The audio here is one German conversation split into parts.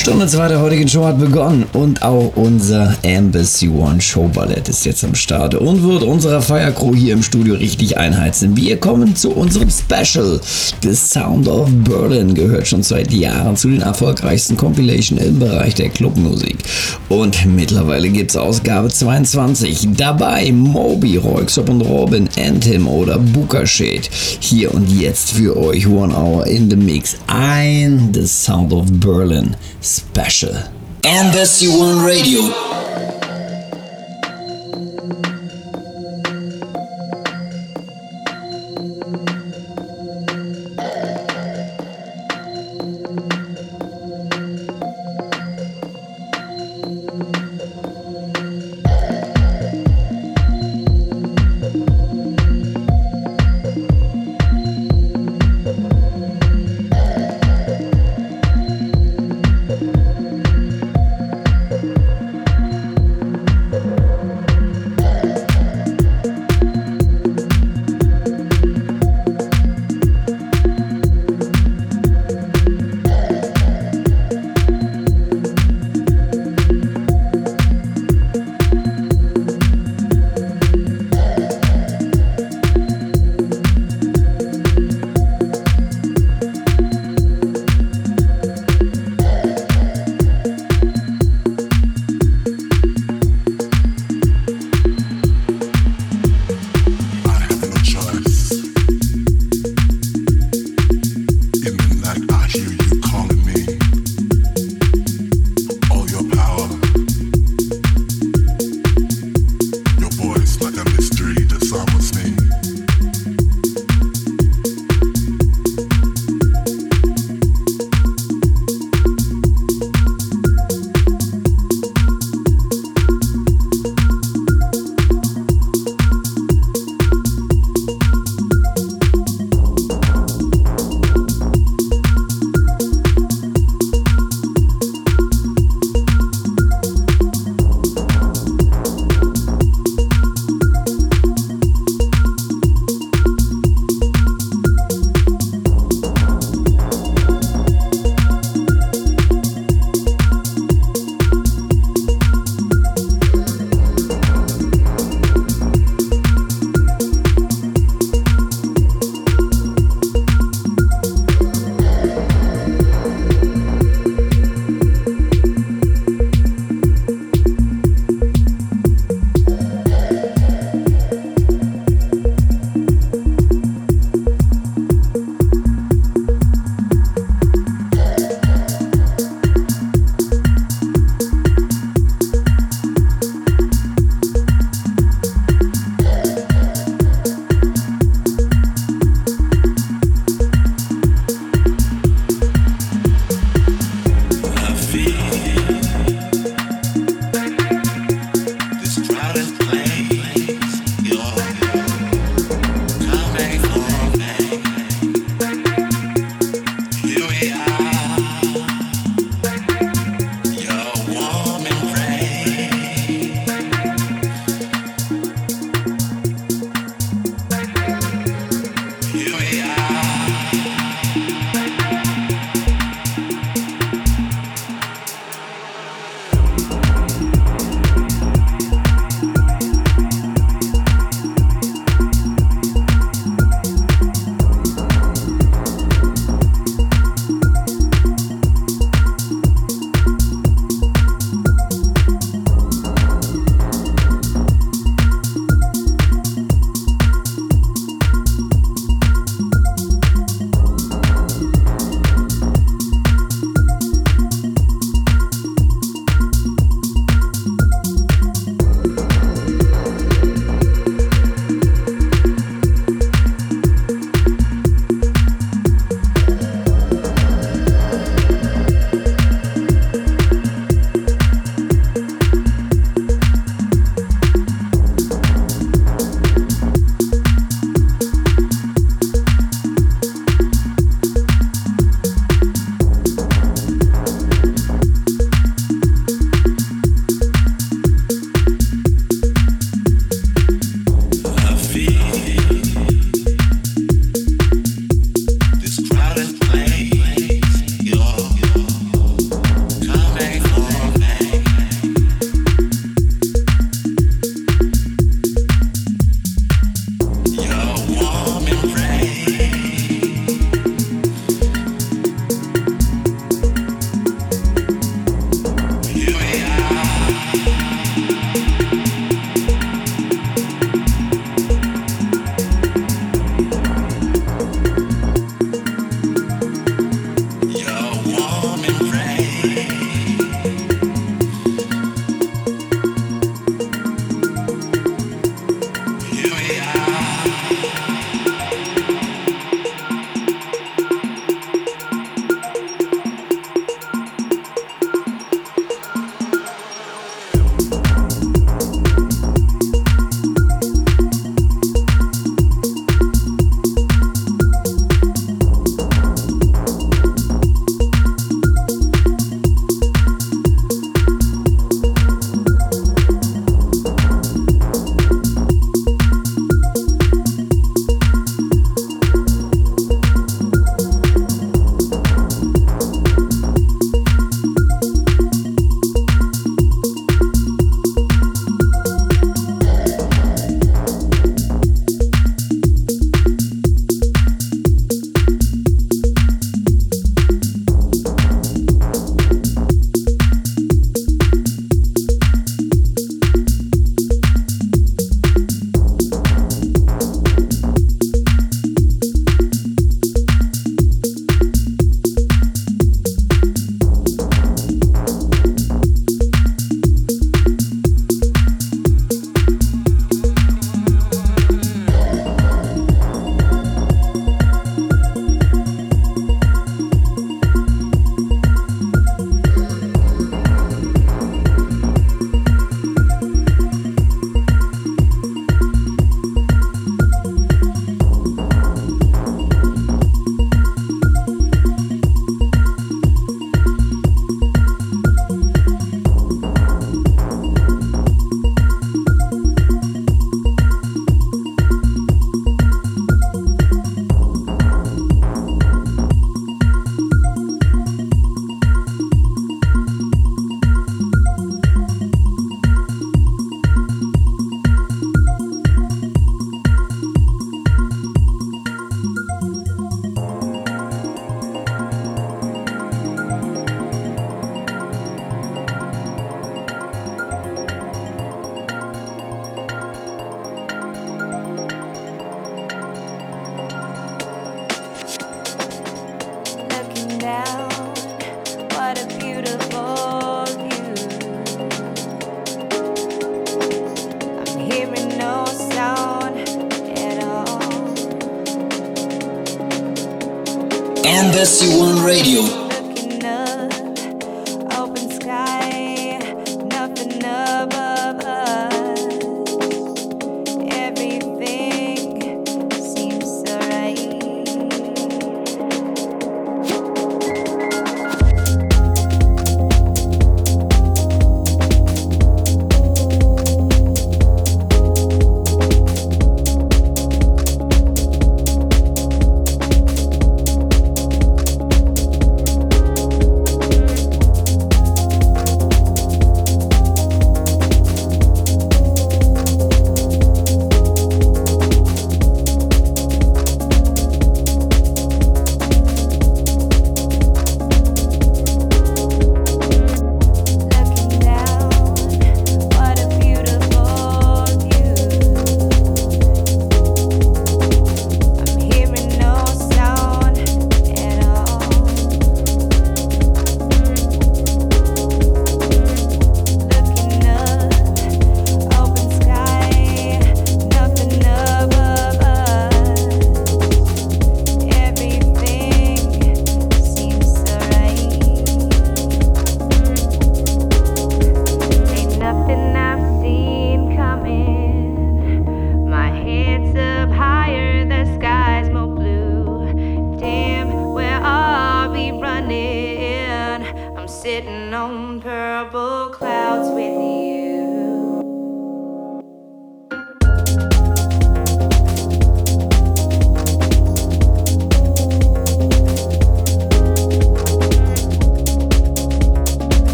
Stunde 2 der heutigen Show hat begonnen und auch unser Embassy One Show Ballett ist jetzt am Start und wird unserer Feiercrew hier im Studio richtig einheizen. Wir kommen zu unserem Special. The Sound of Berlin gehört schon seit Jahren zu den erfolgreichsten Compilation im Bereich der Clubmusik. Und mittlerweile gibt es Ausgabe 22. Dabei Moby, Royxop und Robin, Anthem oder Booker Shade. Hier und jetzt für euch One Hour in the Mix. Ein The Sound of Berlin Special. Embassy One Radio.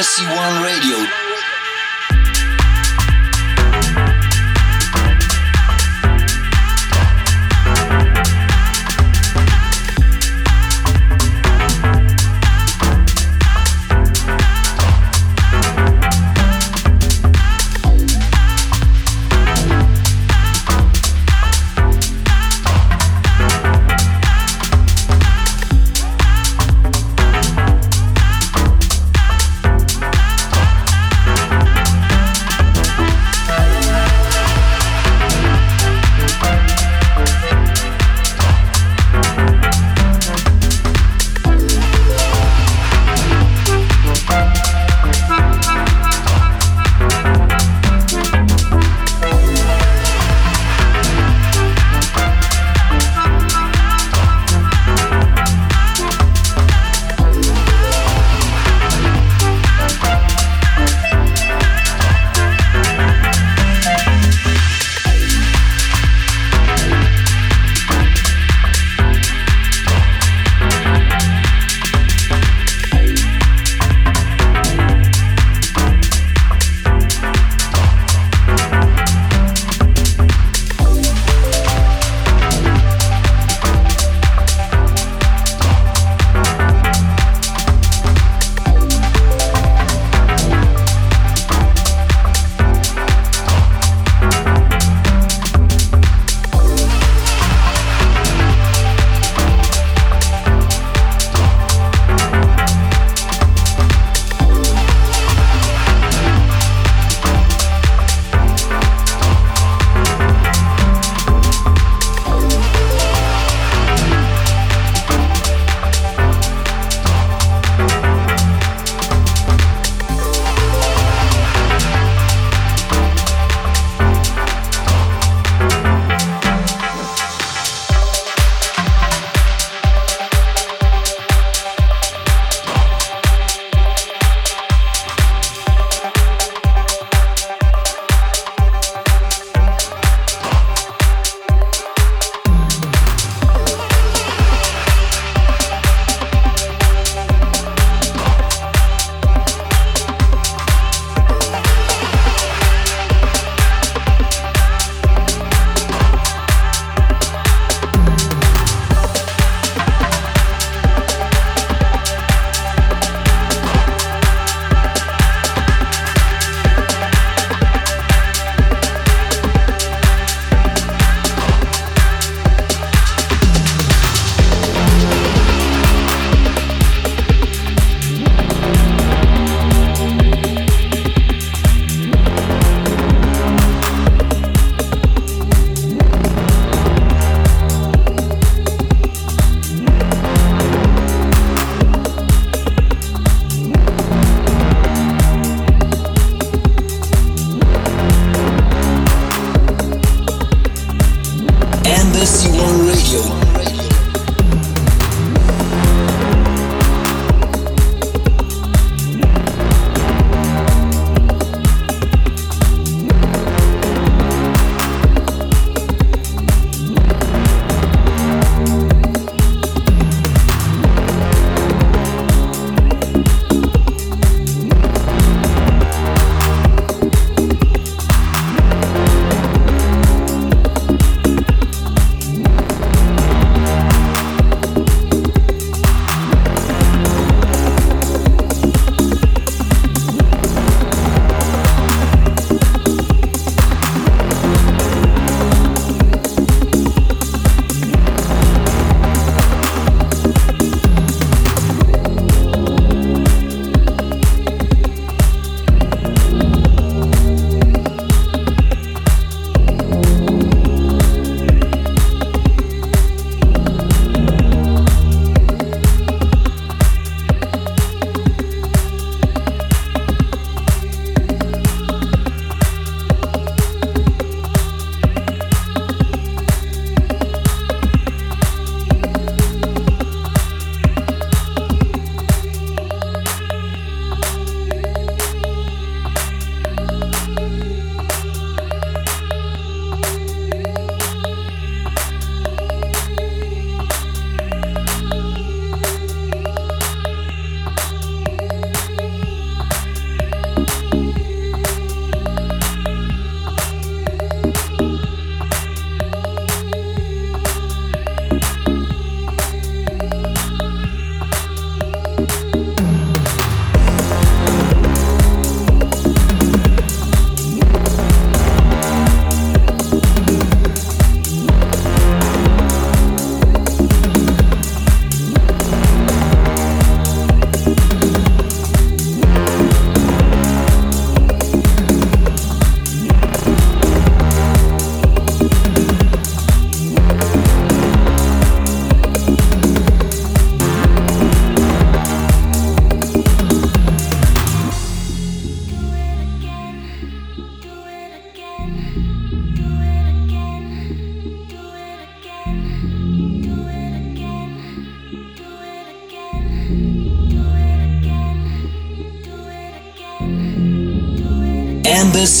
Embassy One Radio.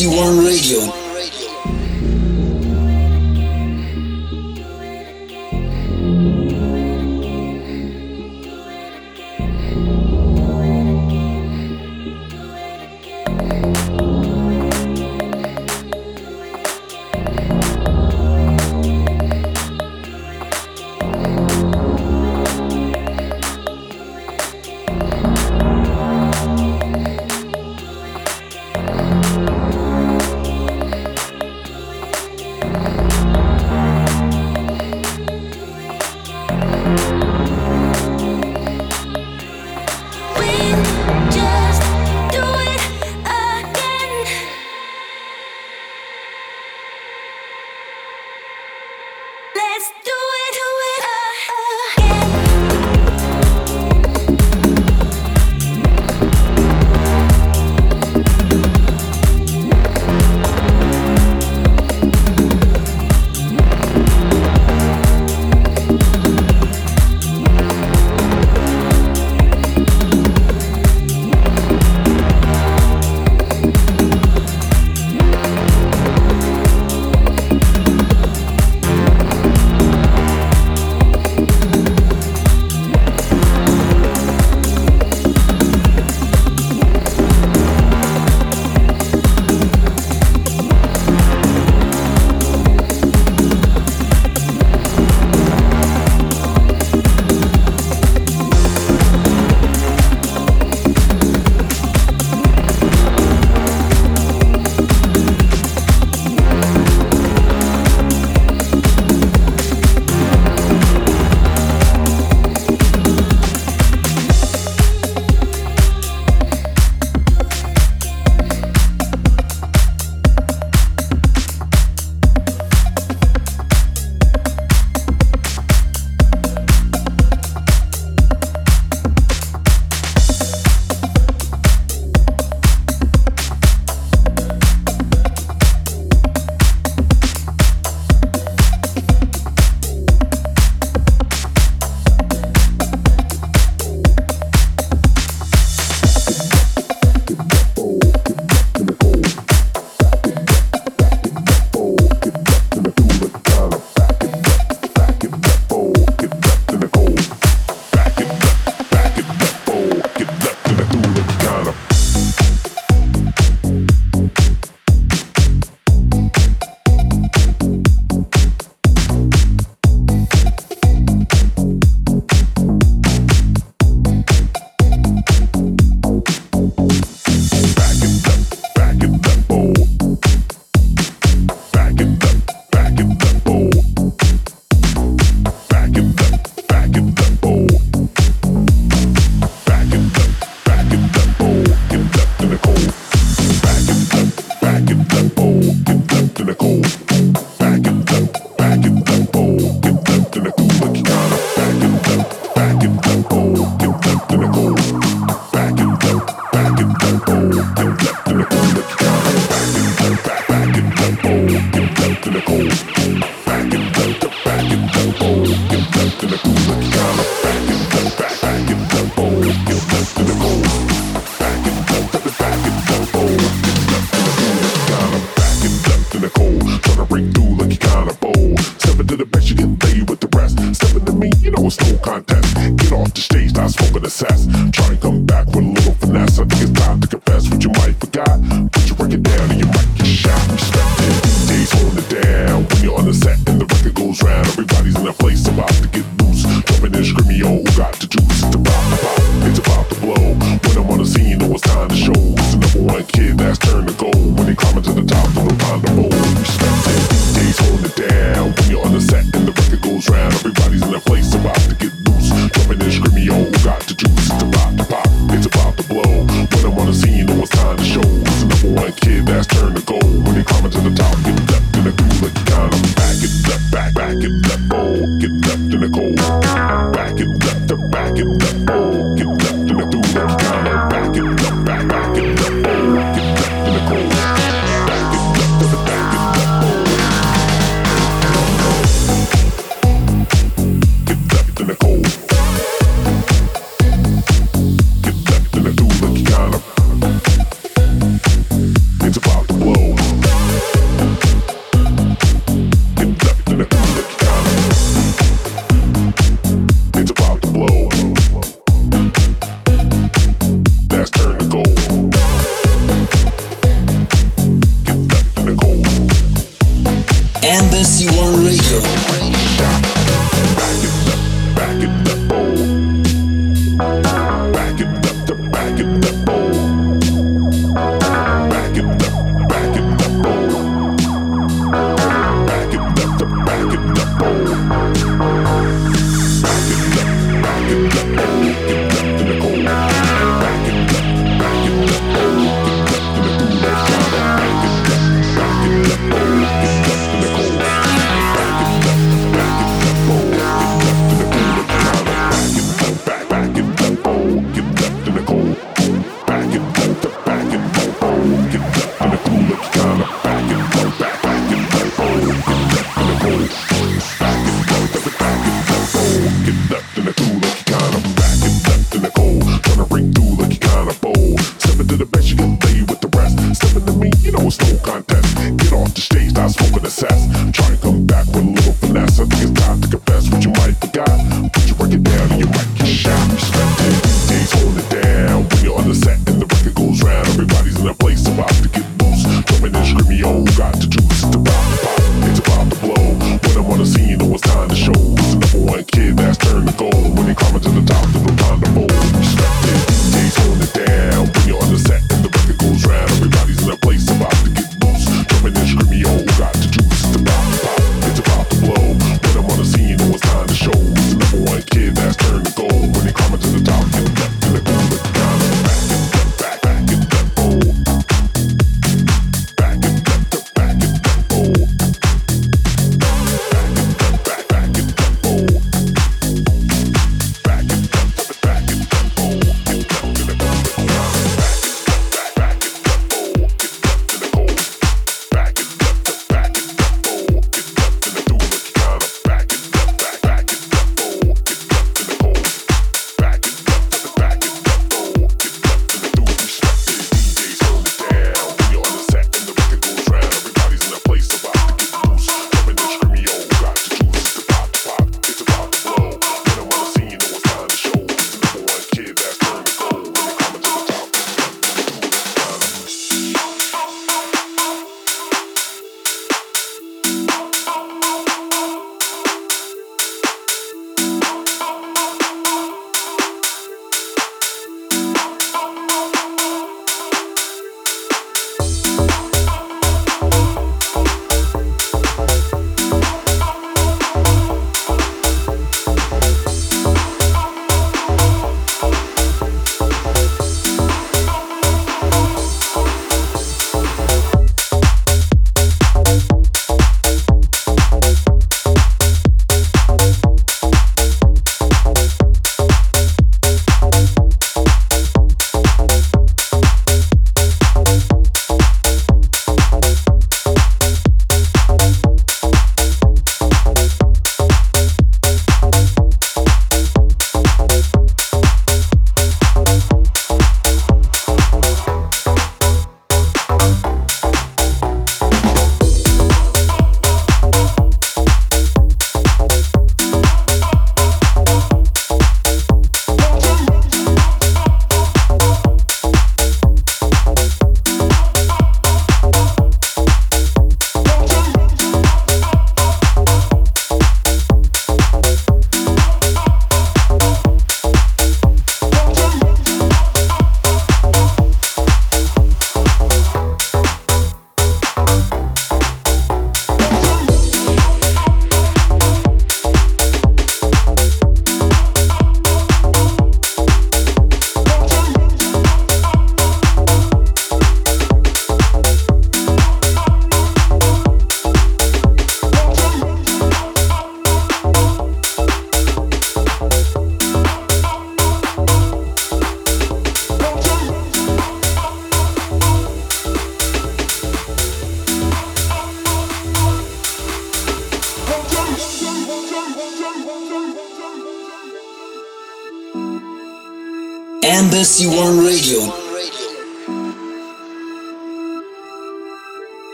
Embassy One Radio.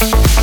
Thank